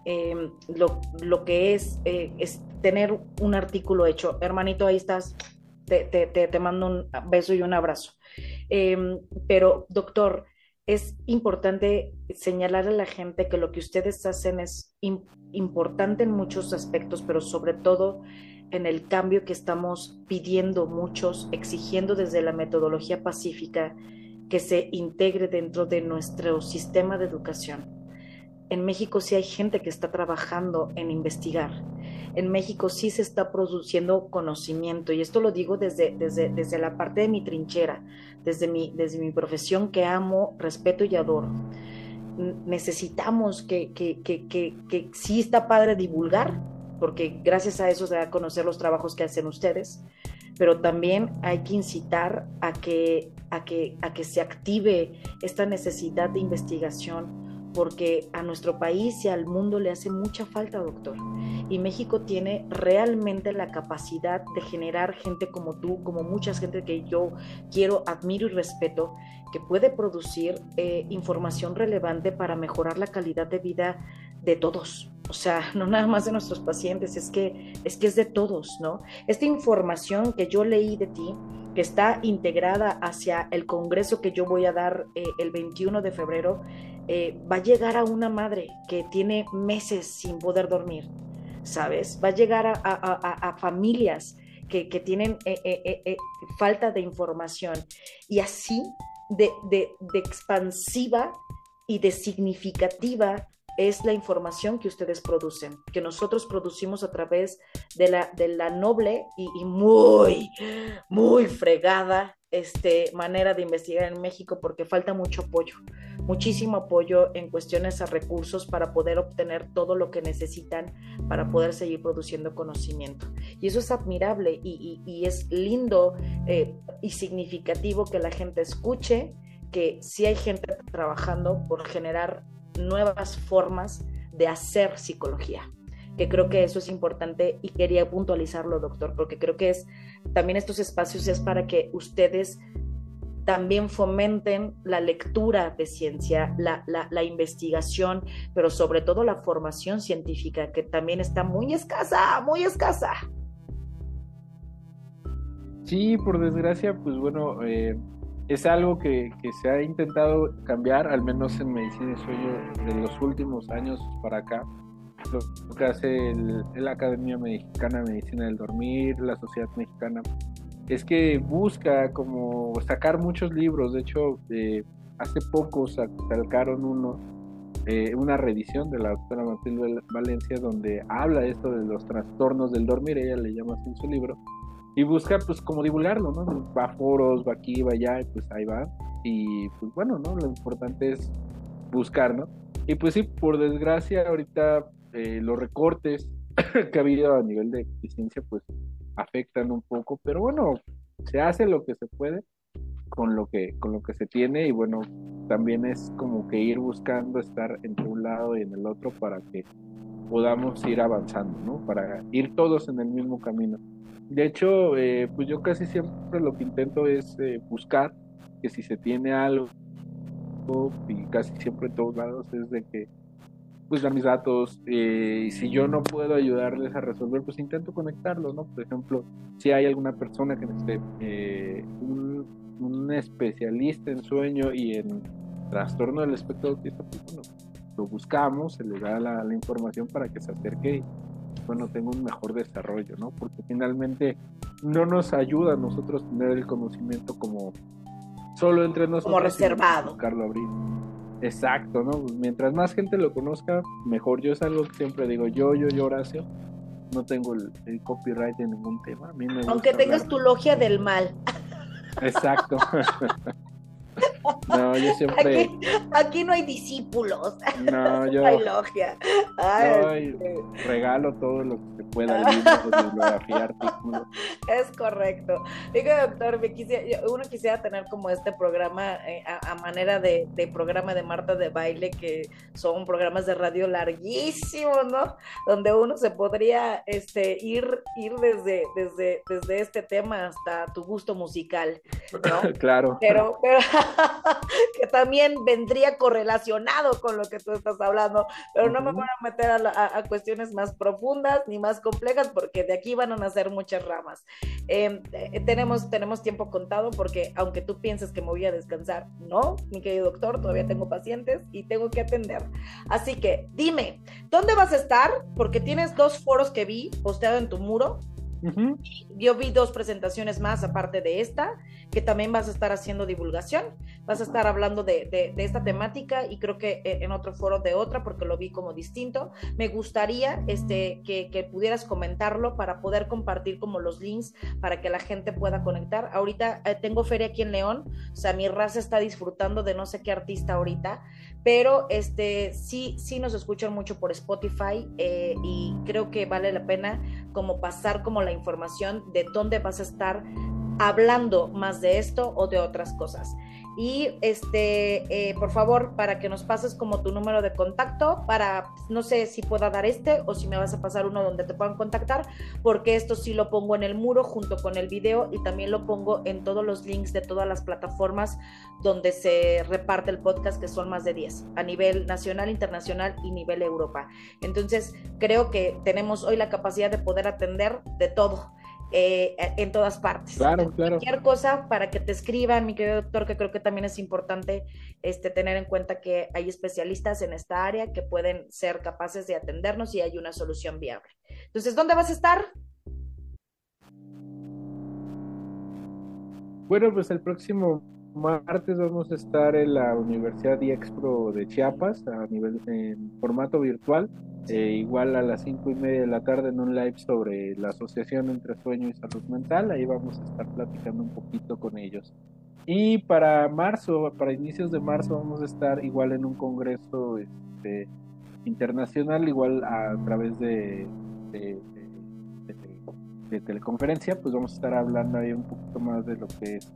Em, lo, lo, que es, eh, es tener un artículo hecho. Hermanito, ahí estás, te, te, te, mando un beso y un abrazo. Em, pero, doctor, es importante señalar a la gente que lo que ustedes hacen es importante en muchos aspectos, pero sobre todo en el cambio que estamos pidiendo muchos, exigiendo desde la metodología pacífica que se integre dentro de nuestro sistema de educación en México sí hay gente que está trabajando en investigar. En México sí se está produciendo conocimiento y esto lo digo desde, desde, desde la parte de mi trinchera, desde mi, desde mi profesión que amo, respeto y adoro. Necesitamos que, que, que, que, sí está padre divulgar, porque gracias a eso se da a conocer los trabajos que hacen ustedes, pero también hay que incitar a que, a que, a que se active esta necesidad de investigación porque a nuestro país y al mundo le hace mucha falta, doctor. Y México tiene realmente la capacidad de generar gente como tú, como mucha gente que yo quiero, admiro y respeto, que puede producir eh, información relevante para mejorar la calidad de vida de todos. O sea, no nada más de nuestros pacientes, es que es, que es de todos, ¿no? Esta información que yo leí de ti, que está integrada hacia el congreso que yo voy a dar eh, el 21 de febrero, eh, va a llegar a una madre que tiene meses sin poder dormir, ¿sabes? Va a llegar a, familias que, tienen eh, eh, falta de información y así de, expansiva y de significativa es la información que ustedes producen, que nosotros producimos a través de la, de la noble y, muy, muy fregada este, manera de investigar en México porque falta mucho apoyo, muchísimo apoyo en cuestiones a recursos para poder obtener todo lo que necesitan para poder seguir produciendo conocimiento. Y eso es admirable y, y, y es lindo eh, y significativo que la gente escuche que sí hay gente trabajando por generar nuevas formas de hacer psicología que creo que eso es importante y quería puntualizarlo, doctor, porque creo que es también estos espacios es para que ustedes también fomenten la lectura de ciencia, la, la, investigación, pero sobre todo la formación científica, que también está muy escasa, muy escasa. Sí, por desgracia, pues bueno, eh, es algo que, que, se ha intentado cambiar, al menos en medicina y sueño, de los últimos años para acá. Lo que hace la Academia Mexicana de Medicina del Dormir, la Sociedad Mexicana, es que busca como sacar muchos libros. De hecho, eh, hace poco sacaron uno, eh, una reedición de la doctora Matilde Valencia, donde habla esto de los trastornos del dormir, ella le llama así en su libro, y busca pues como divulgarlo, ¿no? Va a foros, va aquí, va allá, y pues ahí va. Y pues bueno, ¿no? Lo importante es buscar, ¿no? Y pues sí, por desgracia, ahorita eh, los recortes que ha habido a nivel de eficiencia pues afectan un poco, pero bueno, se hace lo que se puede con lo que con lo que se tiene y bueno, también es como que ir buscando estar entre un lado y en el otro para que podamos ir avanzando, ¿no? Para ir todos en el mismo camino. De hecho, eh, pues yo casi siempre lo que intento es eh, buscar que si se tiene algo, y casi siempre en todos lados, es de que pues mis datos eh, y si yo no puedo ayudarles a resolver, pues intento conectarlos, ¿no? Por ejemplo, si hay alguna persona que necesite eh, un, especialista en sueño y en trastorno del espectro autista, pues bueno, lo buscamos, se le da la, la información para que se acerque bueno, tenga un mejor desarrollo, ¿no? Porque finalmente no nos ayuda a nosotros tener el conocimiento como solo entre nosotros. Como reservado. Buscarlo abrir. Exacto, ¿no? Mientras más gente lo conozca, mejor. Yo es algo que siempre digo, yo, yo, yo, Horacio, no tengo el, el copyright de ningún tema. A mí me Aunque tengas tu logia del mal. Exacto. No, yo siempre. Aquí, aquí, no hay discípulos. No, yo. No hay logia. Ay, no, regalo todo lo que se pueda, libros, bibliografía, artículos. Es correcto. Digo, doctor, me quisiera, uno quisiera tener como este programa eh, a, a, manera de, de, programa de Marta de baile, que son programas de radio larguísimos, ¿no? Donde uno se podría este, ir, ir desde, desde, desde este tema hasta tu gusto musical, ¿no? claro. Pero, pero que también vendría correlacionado con lo que tú estás hablando, pero no me voy a meter a, la, a, cuestiones más profundas ni más complejas porque de aquí van a nacer muchas ramas. Eh, tenemos, tenemos tiempo contado porque aunque tú pienses que me voy a descansar, no, mi querido doctor, todavía tengo pacientes y tengo que atender. Así que dime, ¿dónde vas a estar? Porque tienes dos foros que vi posteado en tu muro. Uh -huh. Yo vi dos presentaciones más aparte de esta, que también vas a estar haciendo divulgación, vas a estar hablando de, de, de, esta temática y creo que en otro foro de otra, porque lo vi como distinto. Me gustaría este, que, que pudieras comentarlo para poder compartir como los links para que la gente pueda conectar. Ahorita eh, tengo feria aquí en León, o sea, mi raza está disfrutando de no sé qué artista ahorita, pero este, sí, sí nos escuchan mucho por Spotify eh, y creo que vale la pena como pasar como la información de dónde vas a estar hablando más de esto o de otras cosas. Y este, eh, por favor, para que nos pases como tu número de contacto, para, no sé si pueda dar este o si me vas a pasar uno donde te puedan contactar, porque esto sí lo pongo en el muro junto con el video y también lo pongo en todos los links de todas las plataformas donde se reparte el podcast, que son más de 10, a nivel nacional, internacional y nivel Europa. Entonces, creo que tenemos hoy la capacidad de poder atender de todo eh, en todas partes. Claro, claro. Cualquier cosa para que te escriban, mi querido doctor, que creo que también es importante este, tener en cuenta que hay especialistas en esta área que pueden ser capaces de atendernos y hay una solución viable. Entonces, ¿dónde vas a estar? Bueno, pues el próximo martes vamos a estar en la Universidad IEXPRO de Chiapas a nivel en formato virtual. Eh, igual a las cinco y media de la tarde en un live sobre la asociación entre sueño y salud mental. Ahí vamos a estar platicando un poquito con ellos. Y para marzo, para inicios de marzo, vamos a estar igual en un congreso este, internacional, igual a, través de, de, teleconferencia, pues vamos a estar hablando ahí un poquito más de lo que es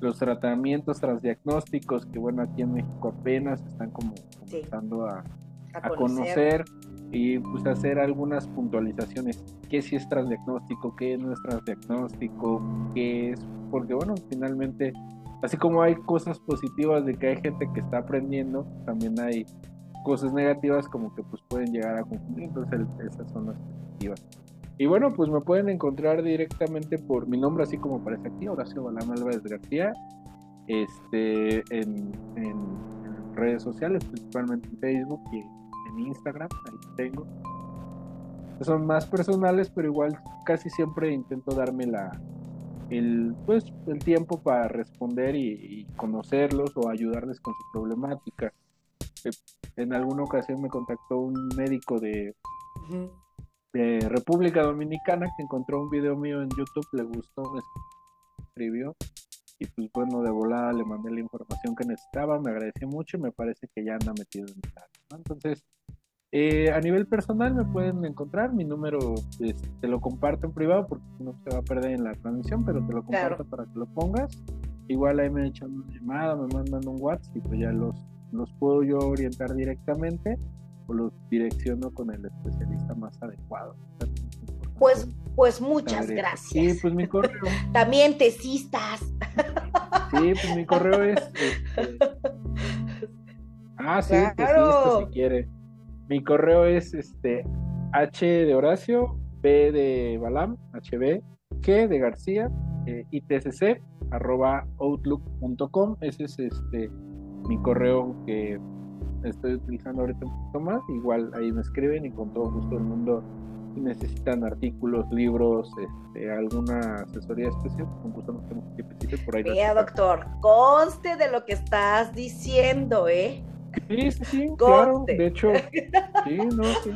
los tratamientos transdiagnósticos, que bueno, aquí en México apenas están como comenzando a, a, conocer. Y pues hacer algunas puntualizaciones, qué si es transdiagnóstico, qué no es transdiagnóstico, qué es, porque bueno, finalmente así como hay cosas positivas de que hay gente que está aprendiendo, también hay cosas negativas como que pues pueden llegar a confundir, entonces esas son las positivas. Y bueno, pues me pueden encontrar directamente por mi nombre, así como aparece aquí, Horacio Balán Álvarez García, este, en, redes sociales, principalmente en Facebook y en Instagram, ahí tengo. Son más personales, pero igual casi siempre intento darme la, el, pues, el tiempo para responder y, conocerlos o ayudarles con su problemática. Eh, en alguna ocasión me contactó un médico de, de República Dominicana que encontró un video mío en YouTube, le gustó, me escribió y pues bueno, de volada le mandé la información que necesitaba, me agradeció mucho y me parece que ya anda metido en el ¿no? Entonces, eh, a nivel personal me pueden encontrar, mi número este, te lo comparto en privado porque no se va a perder en la transmisión, pero te lo comparto para que lo pongas. Igual ahí me echan una llamada, me mandan un WhatsApp y pues ya los, los puedo yo orientar directamente o los direcciono con el especialista más adecuado. Pues, pues muchas gracias. Sí, pues mi correo. También tesistas. Sí, pues mi correo es. Este, ah, sí, tesista si quiere. Mi correo es este H de Horacio, B de Balam, HB, G de García, eh, ITCC, arroba outlook.com. Ese es este mi correo que estoy utilizando ahorita un poquito más. Igual ahí me escriben y con todo gusto del mundo si necesitan artículos, libros, este, alguna asesoría especial, con gusto nos tenemos que por ahí. Mira, doctor, conste de lo que estás diciendo, ¿eh? Sí, sí, sí, claro. De hecho, sí, no, sí.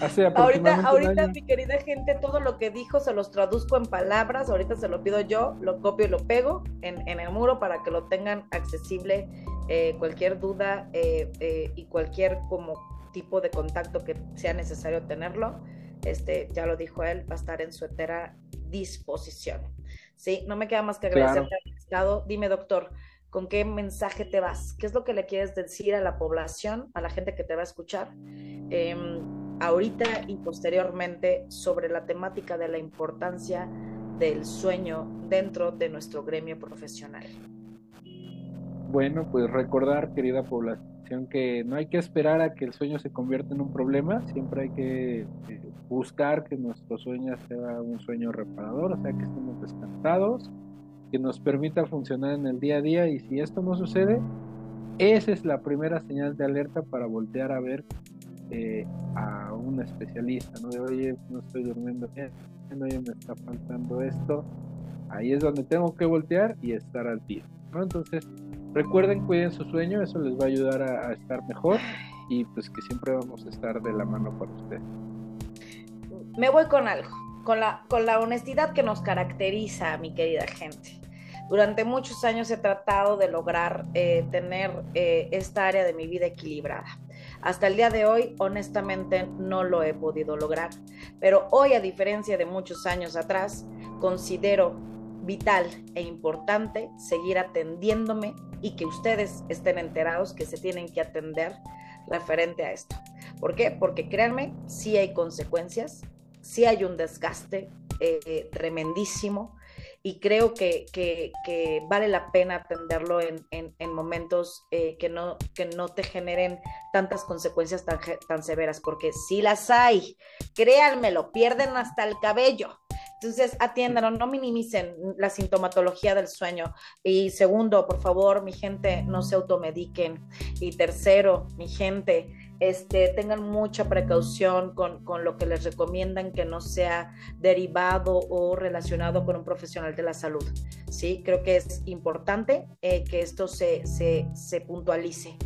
Hace ahorita, ahorita mi querida gente, todo lo que dijo se los traduzco en palabras, ahorita se lo pido yo, lo copio y lo pego en, en el muro para que lo tengan accesible eh, cualquier duda eh, eh, y cualquier como tipo de contacto que sea necesario tenerlo, este, ya lo dijo él, va a estar en su entera disposición. Sí, no me queda más que agradecerte estado. Dime, doctor, con qué mensaje te vas, qué es lo que le quieres decir a la población, a la gente que te va a escuchar, em, ahorita y posteriormente sobre la temática de la importancia del sueño dentro de nuestro gremio profesional. Bueno, pues recordar, querida población, que no hay que esperar a que el sueño se convierta en un problema, siempre hay que eh, buscar que nuestro sueño sea un sueño reparador, o sea, que estemos descansados, que nos permita funcionar en el día a día y si esto no sucede, esa es la primera señal de alerta para voltear a ver eh, a un especialista, ¿no? De oye, no estoy durmiendo bien, oye, me está faltando esto. Ahí es donde tengo que voltear y estar al día, ¿no? Entonces, recuerden, cuiden su sueño, eso les va a ayudar a, a estar mejor y pues que siempre vamos a estar de la mano para ustedes. Me voy con algo, con la, con la honestidad que nos caracteriza, mi querida gente. Durante muchos años he tratado de lograr eh, tener eh, esta área de mi vida equilibrada. Hasta el día de hoy, honestamente, no lo he podido lograr. Pero hoy, a diferencia de muchos años atrás, considero vital e importante seguir atendiéndome y que ustedes estén enterados que se tienen que atender referente a esto. ¿Por qué? Porque créanme, sí hay consecuencias, sí hay un desgaste eh, tremendísimo y creo que, vale la pena atenderlo en, momentos eh, que, no, que no te generen tantas consecuencias tan, tan severas, porque si las hay, créanmelo, pierden hasta el cabello. Entonces, atiéndanlo, no minimicen la sintomatología del sueño. Y segundo, por favor, mi gente, no se automediquen. Y tercero, mi gente, este, tengan mucha precaución con, con, lo que les recomiendan que no sea derivado o relacionado con un profesional de la salud. Sí, creo que es importante eh, que esto se, se, se puntualice.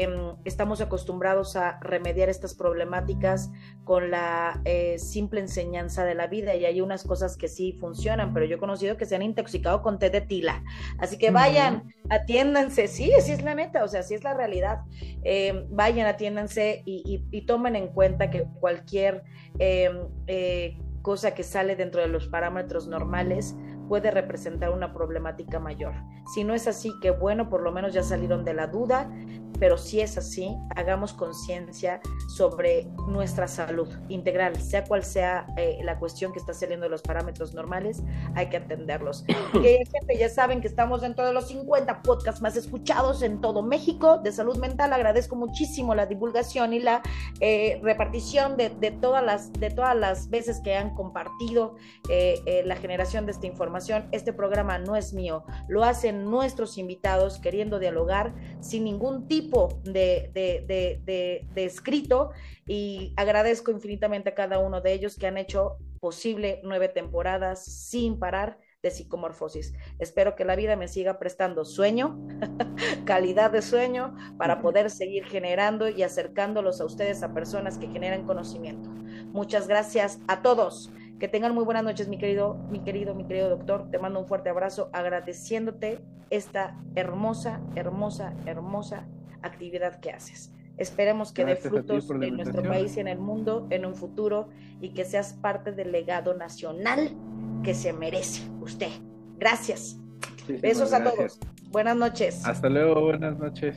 Em, estamos acostumbrados a remediar estas problemáticas con la eh, simple enseñanza de la vida y hay unas cosas que sí funcionan, pero yo he conocido que se han intoxicado con té de tila. Así que vayan, atiéndanse, sí, así es la neta, o sea, así es la realidad. Em, vayan, atiéndanse y, y, tomen en cuenta que cualquier em, eh, cosa que sale dentro de los parámetros normales puede representar una problemática mayor. Si no es así, que bueno, por lo menos ya salieron de la duda, pero si es así, hagamos conciencia sobre nuestra salud integral, sea cual sea eh, la cuestión que está saliendo de los parámetros normales, hay que atenderlos. Que, gente, ya saben que estamos dentro de los 50 podcasts más escuchados en todo México de salud mental. Agradezco muchísimo la divulgación y la eh, repartición de, de, todas las, de todas las veces que han compartido eh, la generación de esta información. Este programa no es mío, lo hacen nuestros invitados queriendo dialogar sin ningún tipo de, de, escrito y agradezco infinitamente a cada uno de ellos que han hecho posible nueve temporadas sin parar de psicomorfosis. Espero que la vida me siga prestando sueño, calidad de sueño, para poder seguir generando y acercándolos a ustedes a personas que generan conocimiento. Muchas gracias a todos. Que tengan muy buenas noches, mi querido, mi querido, mi querido doctor. Te mando un fuerte abrazo agradeciéndote esta hermosa, hermosa, hermosa actividad que haces. Esperemos que dé frutos en nuestro país y en el mundo en un futuro y que seas parte del legado nacional que se merece usted. Gracias. Besos a todos. Buenas noches. Hasta luego, buenas noches.